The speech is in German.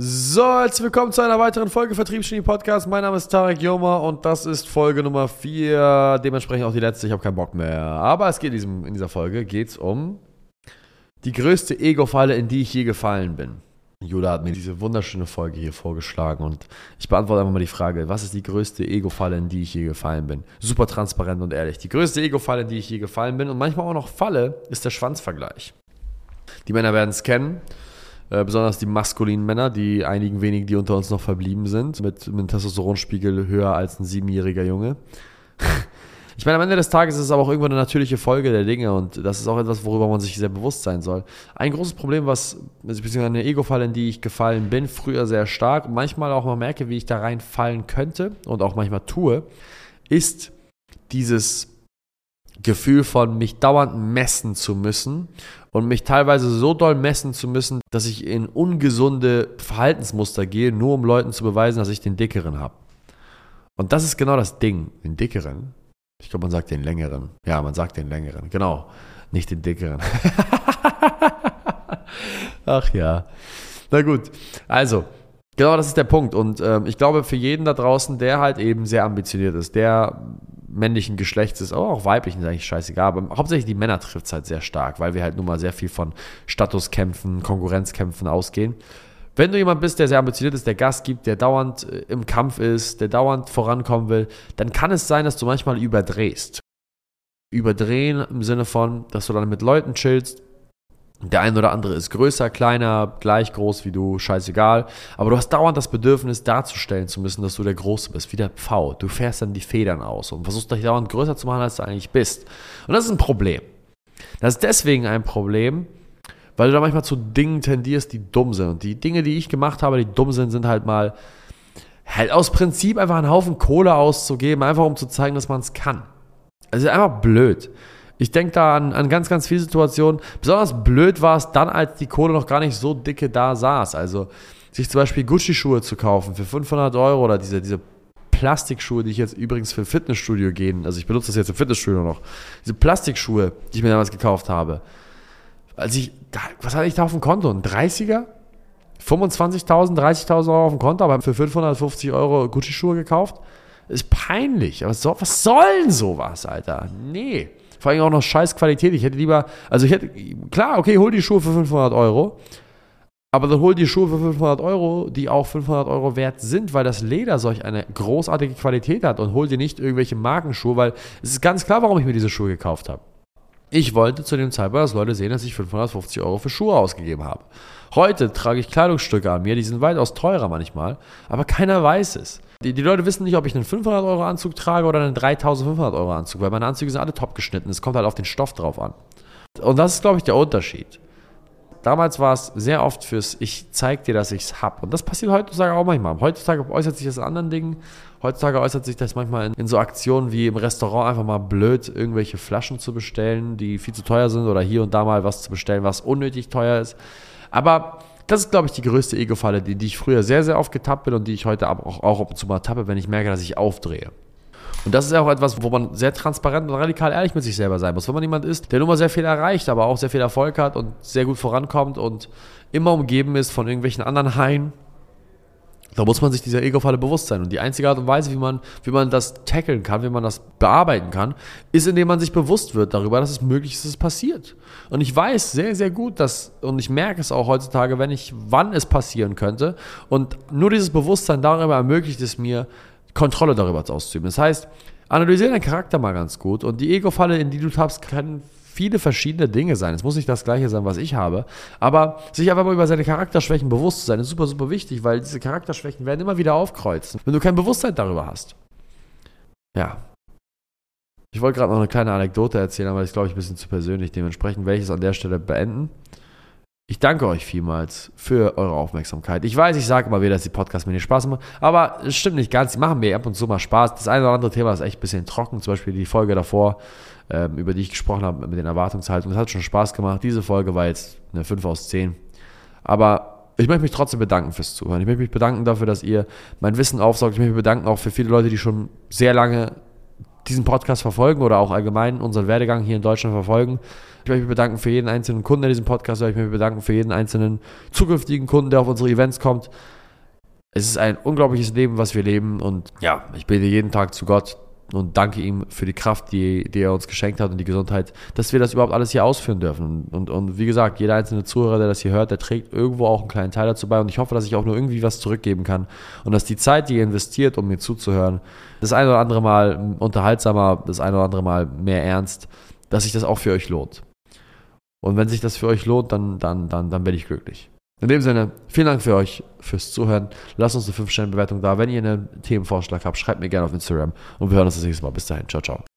So, herzlich willkommen zu einer weiteren Folge Vertriebsgenie Podcast. Mein Name ist Tarek Joma und das ist Folge Nummer 4, dementsprechend auch die letzte. Ich habe keinen Bock mehr. Aber es geht in, diesem, in dieser Folge geht's um die größte Ego-Falle, in die ich je gefallen bin. Judah hat mir diese wunderschöne Folge hier vorgeschlagen und ich beantworte einfach mal die Frage, was ist die größte Ego-Falle, in die ich je gefallen bin? Super transparent und ehrlich. Die größte Ego-Falle, in die ich je gefallen bin und manchmal auch noch falle, ist der Schwanzvergleich. Die Männer werden es kennen. Äh, besonders die maskulinen Männer, die einigen wenigen, die unter uns noch verblieben sind, mit, einem Testosteronspiegel höher als ein siebenjähriger Junge. Ich meine, am Ende des Tages ist es aber auch irgendwann eine natürliche Folge der Dinge und das ist auch etwas, worüber man sich sehr bewusst sein soll. Ein großes Problem, was, beziehungsweise eine Ego-Falle, in die ich gefallen bin, früher sehr stark manchmal auch mal merke, wie ich da reinfallen könnte und auch manchmal tue, ist dieses Gefühl von mich dauernd messen zu müssen und mich teilweise so doll messen zu müssen, dass ich in ungesunde Verhaltensmuster gehe, nur um Leuten zu beweisen, dass ich den dickeren habe. Und das ist genau das Ding, den dickeren. Ich glaube, man sagt den längeren. Ja, man sagt den längeren. Genau, nicht den dickeren. Ach ja. Na gut. Also, genau das ist der Punkt. Und ähm, ich glaube, für jeden da draußen, der halt eben sehr ambitioniert ist, der männlichen Geschlechts ist, aber auch weiblichen ist eigentlich scheißegal. Aber hauptsächlich die Männer trifft es halt sehr stark, weil wir halt nun mal sehr viel von Statuskämpfen, Konkurrenzkämpfen ausgehen. Wenn du jemand bist, der sehr ambitioniert ist, der Gas gibt, der dauernd äh, im Kampf ist, der dauernd vorankommen will, dann kann es sein, dass du manchmal überdrehst. Überdrehen im Sinne von, dass du dann mit Leuten chillst, der eine oder andere ist größer, kleiner, gleich groß wie du, scheißegal. Aber du hast dauernd das Bedürfnis darzustellen zu müssen, dass du der Große bist, wie der Pfau. Du fährst dann die Federn aus und versuchst dich dauernd größer zu machen, als du eigentlich bist. Und das ist ein Problem. Das ist deswegen ein Problem, weil du da manchmal zu Dingen tendierst, die dumm sind. Und die Dinge, die ich gemacht habe, die dumm sind, sind halt mal halt aus Prinzip einfach einen Haufen Kohle auszugeben, einfach um zu zeigen, dass man es kann. Es ist einfach blöd. Ich denke da an, an ganz, ganz viele Situationen. Besonders blöd war es dann, als die Kohle noch gar nicht so dicke da saß. Also sich zum Beispiel Gucci-Schuhe zu kaufen für 500 Euro oder diese, diese Plastikschuhe, die ich jetzt übrigens für Fitnessstudio gehen, also ich benutze das jetzt im Fitnessstudio noch, diese Plastikschuhe, die ich mir damals gekauft habe. Als ich, was hatte ich da auf dem Konto? Ein 30er? 25.000, 30.000 Euro auf dem Konto, aber für 550 Euro Gucci-Schuhe gekauft? Ist peinlich. Aber so, was soll denn sowas, Alter? Nee. Vor allem auch noch scheiß Qualität. Ich hätte lieber, also ich hätte, klar, okay, hol die Schuhe für 500 Euro. Aber dann hol die Schuhe für 500 Euro, die auch 500 Euro wert sind, weil das Leder solch eine großartige Qualität hat und hol dir nicht irgendwelche Markenschuhe, weil es ist ganz klar, warum ich mir diese Schuhe gekauft habe. Ich wollte zu dem Zeitpunkt, dass Leute sehen, dass ich 550 Euro für Schuhe ausgegeben habe. Heute trage ich Kleidungsstücke an mir, die sind weitaus teurer manchmal, aber keiner weiß es. Die, die Leute wissen nicht, ob ich einen 500 Euro Anzug trage oder einen 3500 Euro Anzug, weil meine Anzüge sind alle top geschnitten. Es kommt halt auf den Stoff drauf an. Und das ist, glaube ich, der Unterschied. Damals war es sehr oft fürs Ich zeig dir, dass ich es habe. Und das passiert heutzutage auch manchmal. Heutzutage äußert sich das in anderen Dingen. Heutzutage äußert sich das manchmal in, in, so Aktionen wie im Restaurant einfach mal blöd, irgendwelche Flaschen zu bestellen, die viel zu teuer sind oder hier und da mal was zu bestellen, was unnötig teuer ist. Aber das ist, glaube ich, die größte Ego-Falle, die, die ich früher sehr, sehr oft getappt bin und die ich heute auch, auch ab und zu mal tappe, wenn ich merke, dass ich aufdrehe. Und das ist auch etwas, wo man sehr transparent und radikal ehrlich mit sich selber sein muss. Wenn man jemand ist, der nun mal sehr viel erreicht, aber auch sehr viel Erfolg hat und sehr gut vorankommt und immer umgeben ist von irgendwelchen anderen Haien, da muss man sich dieser Ego-Falle bewusst sein. Und die einzige Art und Weise, wie man, wie man das tackeln kann, wie man das bearbeiten kann, ist, indem man sich bewusst wird darüber, dass es möglich ist, dass es passiert. Und ich weiß sehr, sehr gut, dass, und ich merke es auch heutzutage, wenn ich, wann es passieren könnte. Und nur dieses Bewusstsein darüber ermöglicht es mir, Kontrolle darüber auszuüben. Das heißt, analysiere deinen Charakter mal ganz gut. Und die Ego-Falle, in die du tappst, kann viele verschiedene Dinge sein. Es muss nicht das gleiche sein, was ich habe. Aber sich einfach mal über seine Charakterschwächen bewusst zu sein, ist super, super wichtig, weil diese Charakterschwächen werden immer wieder aufkreuzen, wenn du kein Bewusstsein darüber hast. Ja. Ich wollte gerade noch eine kleine Anekdote erzählen, aber das ist, glaube ich, ein bisschen zu persönlich. Dementsprechend werde ich es an der Stelle beenden. Ich danke euch vielmals für eure Aufmerksamkeit. Ich weiß, ich sage immer wieder, dass die Podcasts mir nicht Spaß machen, aber es stimmt nicht ganz. Die machen mir ab und zu mal Spaß. Das eine oder andere Thema ist echt ein bisschen trocken, zum Beispiel die Folge davor, ähm, über die ich gesprochen habe mit den Erwartungshaltungen. Das hat schon Spaß gemacht. Diese Folge war jetzt eine 5 aus 10. Aber ich möchte mich trotzdem bedanken fürs Zuhören. Ich möchte mich bedanken dafür, dass ihr mein Wissen aufsaugt. Ich möchte mich bedanken auch für viele Leute, die schon sehr lange diesen Podcast verfolgen oder auch allgemein unseren Werdegang hier in Deutschland verfolgen. Ich möchte mich bedanken für jeden einzelnen Kunden, der diesen Podcast hört. Ich möchte mich bedanken für jeden einzelnen zukünftigen Kunden, der auf unsere Events kommt. Es ist ein unglaubliches Leben, was wir leben. Und ja, ich bete jeden Tag zu Gott, und danke ihm für die Kraft, die, die er uns geschenkt hat und die Gesundheit, dass wir das überhaupt alles hier ausführen dürfen. Und, und wie gesagt, jeder einzelne Zuhörer, der das hier hört, der trägt irgendwo auch einen kleinen Teil dazu bei und ich hoffe, dass ich auch nur irgendwie was zurückgeben kann und dass die Zeit, die ihr investiert, um mir zuzuhören, das eine oder andere Mal unterhaltsamer, das eine oder andere Mal mehr ernst, dass sich das auch für euch lohnt. Und wenn sich das für euch lohnt, dann, dann, dann, dann bin ich glücklich. In dem Sinne, vielen Dank für euch fürs Zuhören. Lasst uns eine 5-Sterne-Bewertung da. Wenn ihr einen Themenvorschlag habt, schreibt mir gerne auf Instagram und wir hören uns das nächste Mal. Bis dahin. Ciao, ciao.